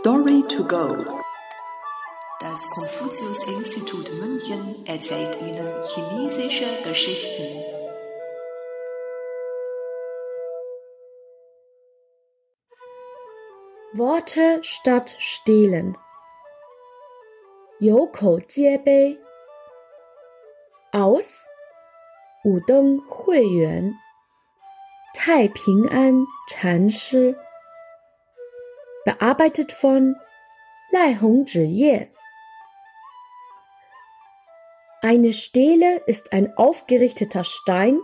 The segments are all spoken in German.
Story to go. Das Konfuzius-Institut München erzählt Ihnen chinesische Geschichten. Worte statt Stehlen. Yoko Jiebei. Aus Wudeng Huiyuan. Tai Ping An Chan Shi bearbeitet von Lai Hong Zhiye. Eine Stele ist ein aufgerichteter Stein,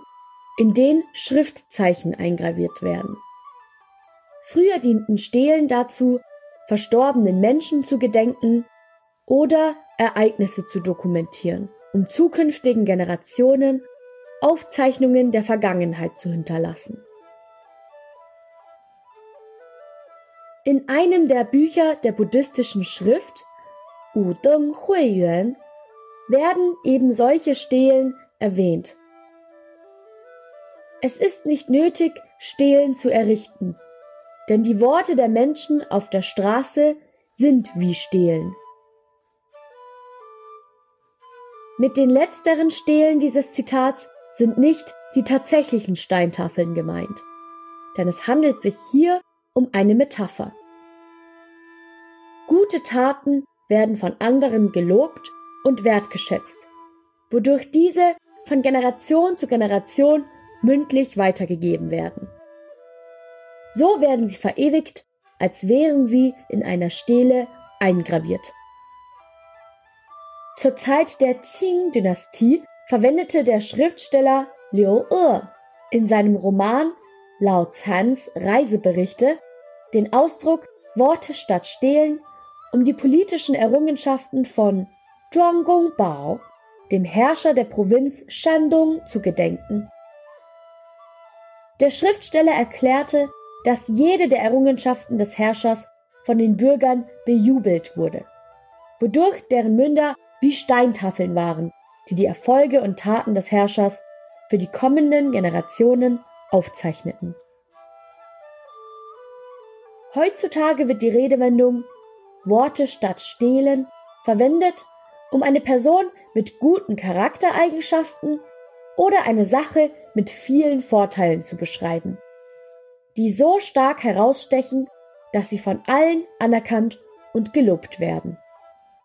in den Schriftzeichen eingraviert werden. Früher dienten Stelen dazu, verstorbenen Menschen zu gedenken oder Ereignisse zu dokumentieren, um zukünftigen Generationen Aufzeichnungen der Vergangenheit zu hinterlassen. In einem der Bücher der buddhistischen Schrift Wudeng Huiyuan werden eben solche Stelen erwähnt. Es ist nicht nötig, Stelen zu errichten, denn die Worte der Menschen auf der Straße sind wie Stelen. Mit den letzteren Stelen dieses Zitats sind nicht die tatsächlichen Steintafeln gemeint, denn es handelt sich hier um eine Metapher. Gute Taten werden von anderen gelobt und wertgeschätzt, wodurch diese von Generation zu Generation mündlich weitergegeben werden. So werden sie verewigt, als wären sie in einer Stele eingraviert. Zur Zeit der Qing-Dynastie verwendete der Schriftsteller Liu E in seinem Roman Lao Zans Reiseberichte den Ausdruck Worte statt stehlen, um die politischen Errungenschaften von Zhuang Bao, dem Herrscher der Provinz Shandong, zu gedenken. Der Schriftsteller erklärte, dass jede der Errungenschaften des Herrschers von den Bürgern bejubelt wurde, wodurch deren Münder wie Steintafeln waren, die die Erfolge und Taten des Herrschers für die kommenden Generationen aufzeichneten. Heutzutage wird die Redewendung Worte statt stehlen verwendet, um eine Person mit guten Charaktereigenschaften oder eine Sache mit vielen Vorteilen zu beschreiben, die so stark herausstechen, dass sie von allen anerkannt und gelobt werden.